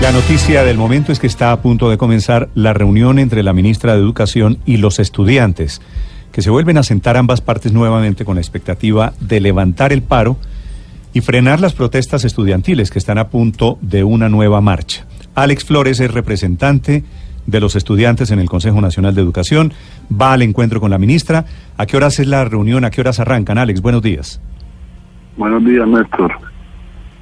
La noticia del momento es que está a punto de comenzar la reunión entre la ministra de Educación y los estudiantes, que se vuelven a sentar ambas partes nuevamente con la expectativa de levantar el paro y frenar las protestas estudiantiles que están a punto de una nueva marcha. Alex Flores es representante de los estudiantes en el Consejo Nacional de Educación, va al encuentro con la ministra. ¿A qué horas es la reunión? ¿A qué horas arrancan? Alex, buenos días. Buenos días, Néstor.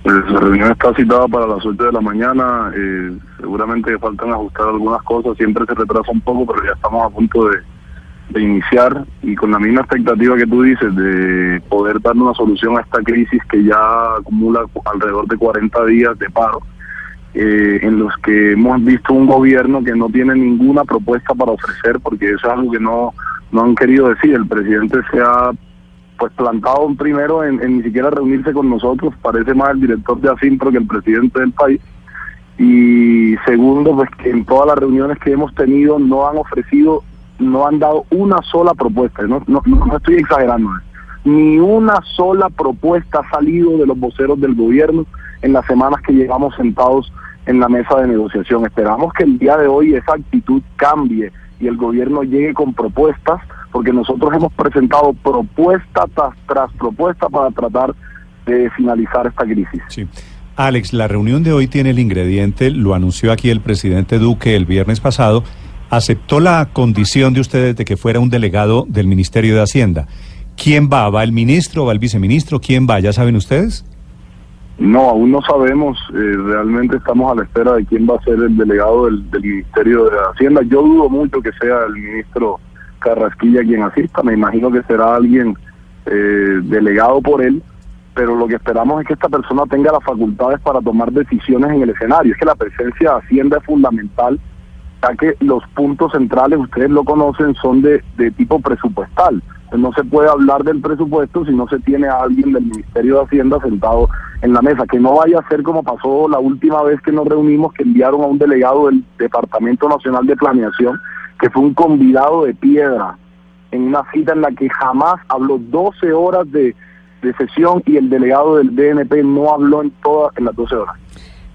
Pues la reunión está citada para las 8 de la mañana. Eh, seguramente faltan ajustar algunas cosas. Siempre se retrasa un poco, pero ya estamos a punto de, iniciar y con la misma expectativa que tú dices de poder dar una solución a esta crisis que ya acumula alrededor de 40 días de paro, eh, en los que hemos visto un gobierno que no tiene ninguna propuesta para ofrecer, porque eso es algo que no, no han querido decir. El presidente se ha pues plantado primero en, ni siquiera reunirse con nosotros, parece más el director de Asinpro que el presidente del país. Y segundo, pues que en todas las reuniones que hemos tenido no han ofrecido, no han dado una sola propuesta, no, no, no estoy exagerando, ni una sola propuesta ha salido de los voceros del gobierno en las semanas que llevamos sentados en la mesa de negociación. Esperamos que el día de hoy esa actitud cambie y el gobierno llegue con propuestas porque nosotros hemos presentado propuesta tras, propuesta para tratar de finalizar esta crisis. Sí. Alex, la reunión de hoy tiene el ingrediente, lo anunció aquí el presidente Duque el viernes pasado, aceptó la condición de ustedes de que fuera un delegado del Ministerio de Hacienda. ¿Quién va? ¿Va el ministro? ¿Va el viceministro? ¿Quién va? ¿Ya saben ustedes? No, aún no sabemos. Eh, realmente estamos a la espera de quién va a ser el delegado del, del Ministerio de Hacienda. Yo dudo mucho que sea el ministro Carrasquilla quien asista, me imagino que será alguien eh, delegado por él, pero lo que esperamos es que esta persona tenga las facultades para tomar decisiones en el escenario. Es que la presencia de Hacienda es fundamental, ya que los puntos centrales, ustedes lo conocen, son de, de tipo presupuestal. no se puede hablar del presupuesto si no se tiene a alguien del Ministerio de Hacienda sentado en la mesa. Que no vaya a ser como pasó la última vez que nos reunimos, que enviaron a un delegado del Departamento Nacional de Planeación que fue un convidado de piedra en una cita en la que jamás habló 12 horas de, sesión y el delegado del DNP no habló en todas en las 12 horas.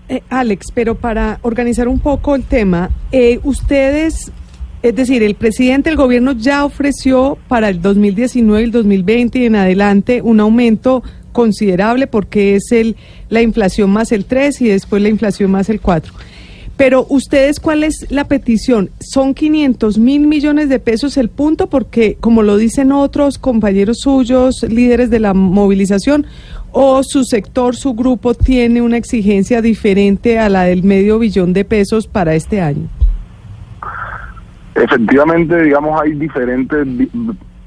Eh, Alex, pero para organizar un poco el tema, eh, ustedes, es decir, el presidente del gobierno ya ofreció para el 2019 y el 2020 y en adelante un aumento considerable porque es el la inflación más el 3 y después la inflación más el 4. Pero ustedes, ¿cuál es la petición? ¿Son 500 mil millones de pesos el punto? Porque, como lo dicen otros compañeros suyos, líderes de la movilización, o su sector, su grupo, tiene una exigencia diferente a la del medio billón de pesos para este año. Efectivamente, digamos, hay diferentes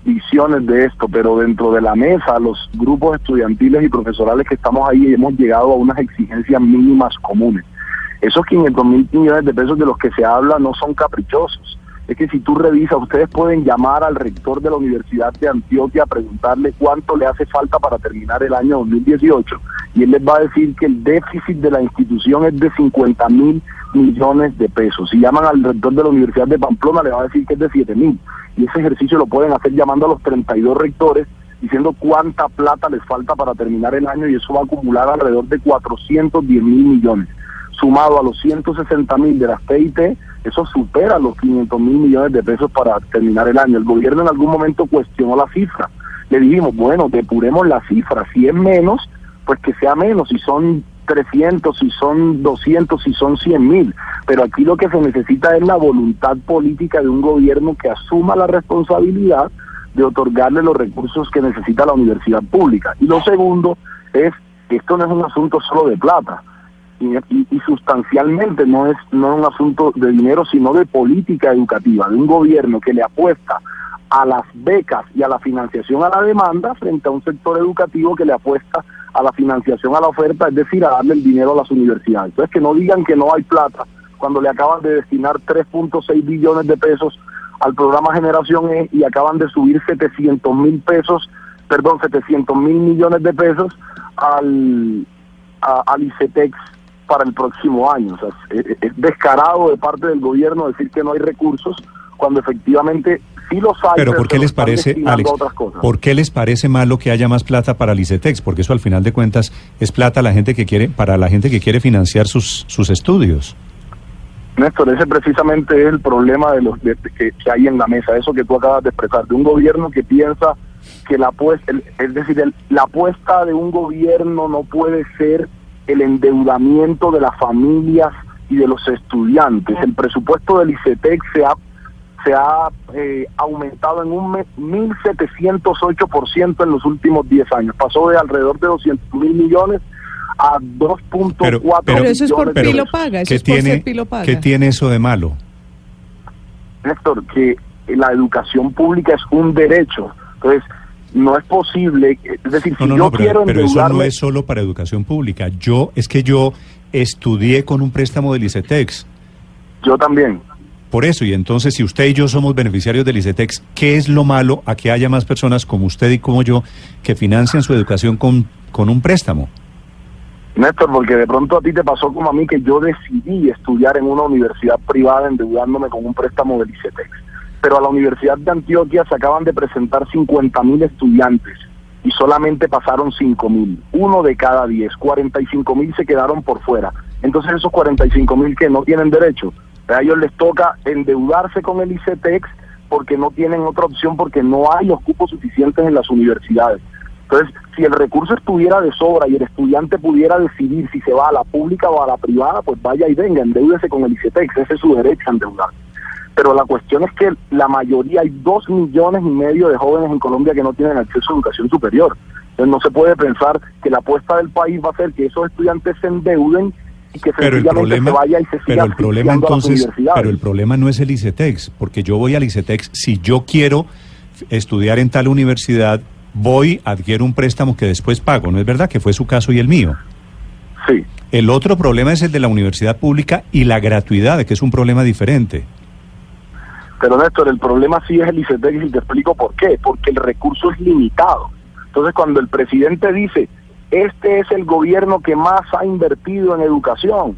visiones de esto, pero dentro de la mesa, los grupos estudiantiles y profesorales que estamos ahí hemos llegado a unas exigencias mínimas comunes. Esos 500 mil millones de pesos de los que se habla no son caprichosos. Es que si tú revisas, ustedes pueden llamar al rector de la Universidad de Antioquia a preguntarle cuánto le hace falta para terminar el año 2018 y él les va a decir que el déficit de la institución es de 50 mil millones de pesos. Si llaman al rector de la Universidad de Pamplona le va a decir que es de 7 mil y ese ejercicio lo pueden hacer llamando a los 32 rectores diciendo cuánta plata les falta para terminar el año y eso va a acumular alrededor de 410 mil millones sumado a los 160 mil de las TIT, eso supera los 500 mil millones de pesos para terminar el año. El gobierno en algún momento cuestionó la cifra. Le dijimos, bueno, depuremos la cifra. Si es menos, pues que sea menos. Si son 300, si son 200, si son 100 mil. Pero aquí lo que se necesita es la voluntad política de un gobierno que asuma la responsabilidad de otorgarle los recursos que necesita la universidad pública. Y lo segundo es que esto no es un asunto solo de plata y, sustancialmente no es, no un asunto de dinero, sino de política educativa, de un gobierno que le apuesta a las becas y a la financiación a la demanda frente a un sector educativo que le apuesta a la financiación a la oferta, es decir, a darle el dinero a las universidades. Entonces, que no digan que no hay plata cuando le acaban de destinar 3.6 billones de pesos al programa Generación E y acaban de subir 700 mil pesos, perdón, 700 mil millones de pesos al, al ICETEX para el próximo año. O sea, es, descarado de parte del gobierno decir que no hay recursos cuando efectivamente sí los hay. Pero ¿por qué les parece, Alex, por qué les parece malo que haya más plata para el ICETEX? Porque eso al final de cuentas es plata la gente que quiere, para la gente que quiere financiar sus, sus estudios. Néstor, ese precisamente es el problema de los que, hay en la mesa, eso que tú acabas de expresar, de un gobierno que piensa que la apuesta, es decir, la apuesta de un gobierno no puede ser el endeudamiento de las familias y de los estudiantes. El presupuesto del ICETEX se ha se ha eh, aumentado en un 1.708% en los últimos 10 años. Pasó de alrededor de 200 mil millones a 2.4 pero, pero, eso es por Pilo Paga, eso es tiene, Pilo Paga. ¿Qué tiene eso de malo? Néstor, que la educación pública es un derecho. Entonces, no es posible, es decir, si yo pero, quiero pero eso no es solo para educación pública. Yo, es que yo estudié con un préstamo del ICETEX. Yo también. Por eso, y entonces si usted y yo somos beneficiarios del ICETEX, ¿qué es lo malo a que haya más personas como usted y como yo que financian su educación con, con un préstamo? Néstor, porque de pronto a ti te pasó como a mí que yo decidí estudiar en una universidad privada endeudándome con un préstamo del ICETEX. Pero a la Universidad de Antioquia se acaban de presentar 50 mil estudiantes y solamente pasaron 5 mil, uno de cada 10, 45 mil se quedaron por fuera. Entonces esos 45 mil que no tienen derecho, a ellos les toca endeudarse con el ICETEX porque no tienen otra opción porque no hay los cupos suficientes en las universidades. Entonces, si el recurso estuviera de sobra y el estudiante pudiera decidir si se va a la pública o a la privada, pues vaya y venga, endeúdese con el ICETEX, ese es su derecho a endeudarse. Pero la cuestión es que la mayoría, hay dos millones y medio de jóvenes en Colombia que no tienen acceso a educación superior. Entonces no se puede pensar que la apuesta del país va a ser que esos estudiantes se endeuden y que pero el problema, se vaya y se pero el problema entonces, pero el problema no es el ICETEX, porque yo voy al ICETEX si yo quiero estudiar en tal universidad voy, adquiero un préstamo que después pago, ¿no es verdad? Que fue su caso y el mío. Sí. El otro problema es el de la universidad pública y la gratuidad, que es un problema diferente. Pero Néstor, el problema sí es el ICETEX y te explico por qué. Porque el recurso es limitado. Entonces, cuando el presidente dice, este es el gobierno que más ha invertido en educación,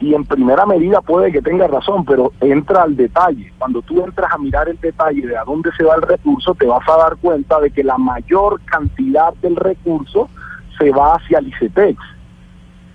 y en primera medida puede que tenga razón, pero entra al detalle. Cuando tú entras a mirar el detalle de a dónde se va el recurso, te vas a dar cuenta de que la mayor cantidad del recurso se va hacia el ICETEX.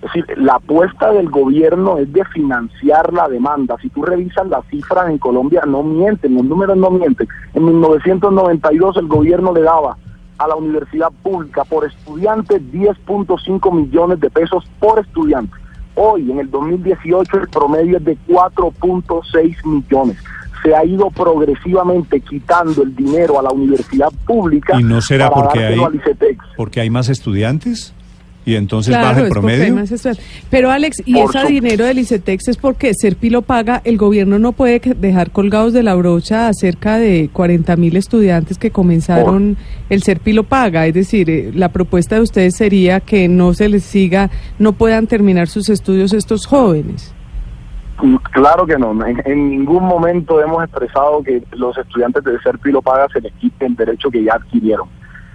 Es decir, la apuesta del gobierno es de financiar la demanda. Si tú revisas las cifras en Colombia, no mienten, los números no mienten. En 1992 el gobierno le daba a la universidad pública por estudiante 10.5 millones de pesos por estudiante Hoy, en el 2018, el promedio es de 4.6 millones. Se ha ido progresivamente quitando el dinero a la universidad pública. ¿Y no será porque hay, porque hay más estudiantes? Y entonces baja el promedio. Pero Alex, ¿y ese dinero del ICETEX es porque Serpi lo paga? El gobierno no puede dejar colgados de la brocha a cerca de 40 mil estudiantes que comenzaron el Serpi lo paga. Es decir, eh, la propuesta de ustedes sería que no se les siga, no puedan terminar sus estudios estos jóvenes. Mm, claro que no, en, ningún momento hemos expresado que los estudiantes de Serpi lo paga se les quite el derecho que ya adquirieron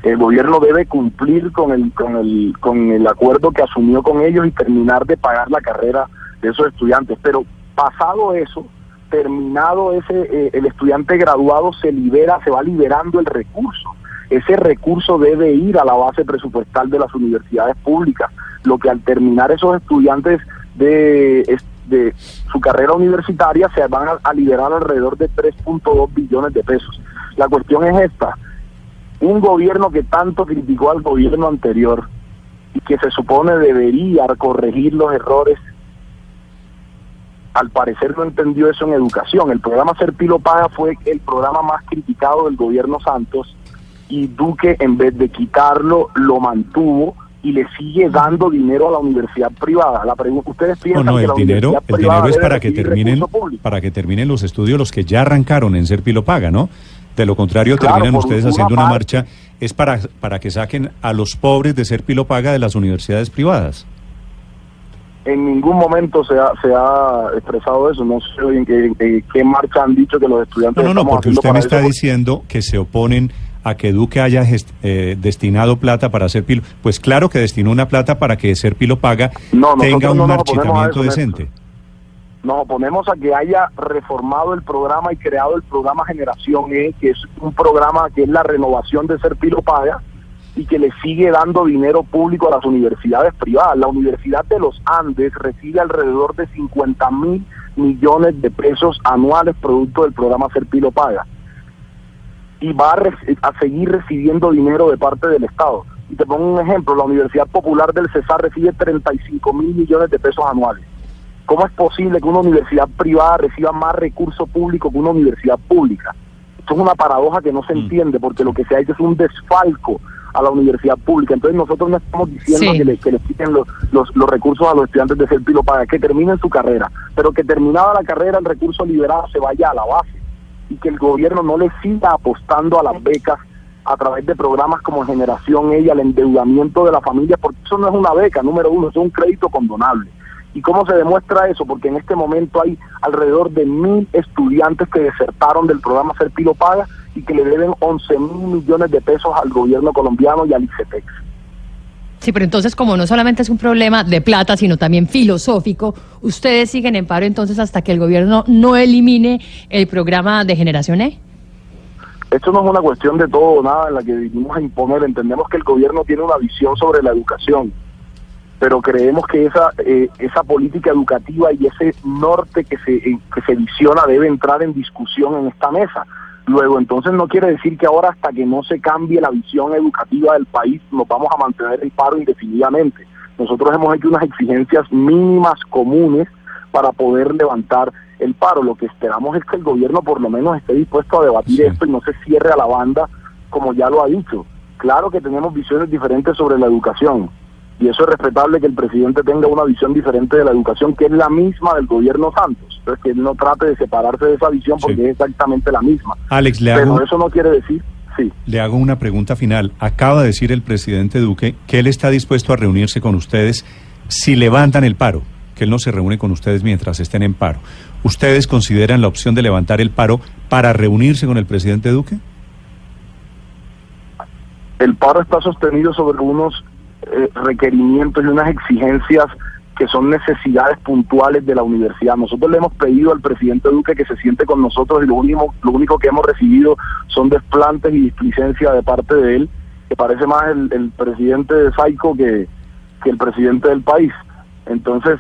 el gobierno debe cumplir con el, con el, con el acuerdo que asumió con ellos y terminar de pagar la carrera de esos estudiantes. Pero pasado eso, terminado ese, eh, el estudiante graduado se libera, se va liberando el recurso. Ese recurso debe ir a la base presupuestal de las universidades públicas, lo que al terminar esos estudiantes de, de su carrera universitaria se van a, a liberar alrededor de 3.2 billones de pesos. La cuestión es esta, un gobierno que tanto criticó al gobierno anterior y que se supone debería corregir los errores, al parecer no entendió eso en educación. El programa Serpilo Paga fue el programa más criticado del gobierno Santos y Duque en vez de quitarlo lo mantuvo y le sigue dando dinero a la universidad privada. La pregunta, ustedes piensan no, no, el que dinero, el dinero es para que terminen para que terminen los estudios los que ya arrancaron en Serpilo Paga, ¿no? De lo contrario, terminan ustedes haciendo una marcha, es para, para que saquen a los pobres de ser pilopaga de las universidades privadas. En ningún momento se ha, se ha expresado eso, no sé en qué, qué marcha han dicho que los estudiantes... No, no, no, porque usted me está diciendo que se oponen a que Duque haya eh, destinado plata para hacer pilo. Pues claro que destinó una plata para que ser pilo paga tenga un marchitamiento decente. Nos oponemos a que haya reformado el programa y creado el programa Generación E, que es un programa que es la renovación de ser Paga y que le sigue dando dinero público a las universidades privadas. La Universidad de los Andes recibe alrededor de 50 mil millones de pesos anuales producto del programa Ser Paga y va a, a seguir recibiendo dinero de parte del Estado. Y te pongo un ejemplo, la Universidad Popular del Cesar recibe 35 mil millones de pesos anuales. ¿Cómo es posible que una universidad privada reciba más recursos públicos que una universidad pública? Esto es una paradoja que no se mm. entiende porque lo que se ha hecho es un desfalco a la universidad pública. Entonces nosotros no estamos diciendo que, le, que les quiten los, los, recursos a los estudiantes de ser pilo para que terminen su carrera, pero que terminada la carrera el recurso liberado se vaya a la base y que el gobierno no le siga apostando a las becas a través de programas como Generación Ella, el endeudamiento de la familia, porque eso no es una beca, número uno, eso es un crédito condonable. ¿Y cómo se demuestra eso? Porque en este momento hay alrededor de mil estudiantes que desertaron del programa Ser Pilo Paga y que le deben 11 mil millones de pesos al gobierno colombiano y al ICETEX. Sí, pero entonces como no solamente es un problema de plata, sino también filosófico, ustedes siguen en paro entonces hasta que el gobierno no elimine el programa de generación E. Esto no es una cuestión de todo o nada en la que vinimos a imponer. Entendemos que el gobierno tiene una visión sobre la educación pero creemos que esa eh, esa política educativa y ese norte que se eh, que se visiona debe entrar en discusión en esta mesa. Luego, entonces no quiere decir que ahora hasta que no se cambie la visión educativa del país nos vamos a mantener el paro indefinidamente. Nosotros hemos hecho unas exigencias mínimas comunes para poder levantar el paro. Lo que esperamos es que el gobierno por lo menos esté dispuesto a debatir esto y no se cierre a la banda como ya lo ha dicho. Claro que tenemos visiones diferentes sobre la educación, y eso es respetable que el presidente tenga una visión diferente de la educación que es la misma del gobierno Santos. Entonces que él no trate de separarse de esa visión porque es exactamente la misma. Alex, le Pero eso no quiere decir, sí. Le hago una pregunta final. Acaba de decir el presidente Duque que él está dispuesto a reunirse con ustedes si levantan el paro, que él no se reúne con ustedes mientras estén en paro. ¿Ustedes consideran la opción de levantar el paro para reunirse con el presidente Duque? El paro está sostenido sobre unos eh, requerimientos y unas exigencias que son necesidades puntuales de la universidad. Nosotros le hemos pedido al presidente Duque que se siente con nosotros y lo único, lo único que hemos recibido son desplantes y displicencia de parte de él, que parece más el, presidente de Saico que, que el presidente del país. Entonces,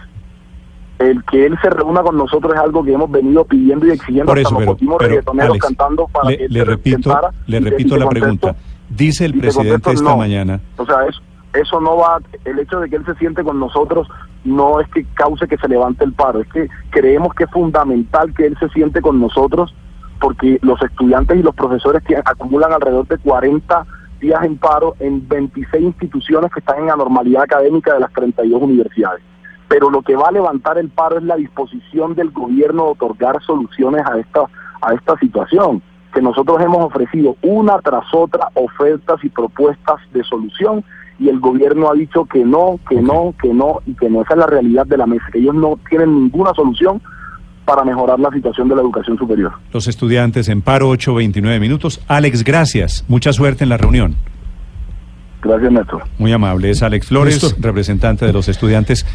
el que él se reúna con nosotros es algo que hemos venido pidiendo y exigiendo Por eso, pero, cantando para le, que le repito, le repito la pregunta. Dice el presidente esta mañana. O sea, es eso no va, el hecho de que él se siente con nosotros no es que cause que se levante el paro, es que creemos que es fundamental que él se siente con nosotros porque los estudiantes y los profesores acumulan alrededor de 40 días en paro en 26 instituciones que están en anormalidad académica de las 32 universidades. Pero lo que va a levantar el paro es la disposición del gobierno de otorgar soluciones a esta, a esta situación, que nosotros hemos ofrecido una tras otra ofertas y propuestas de solución y el gobierno ha dicho que no, que no, que no y que no. Esa es la realidad de la mesa, que ellos no tienen ninguna solución para mejorar la situación de la educación superior. Los estudiantes en paro 8.29 minutos. Alex, gracias. Mucha suerte en la reunión. Gracias, Néstor. Muy amable. Es Alex Flores, representante de los estudiantes.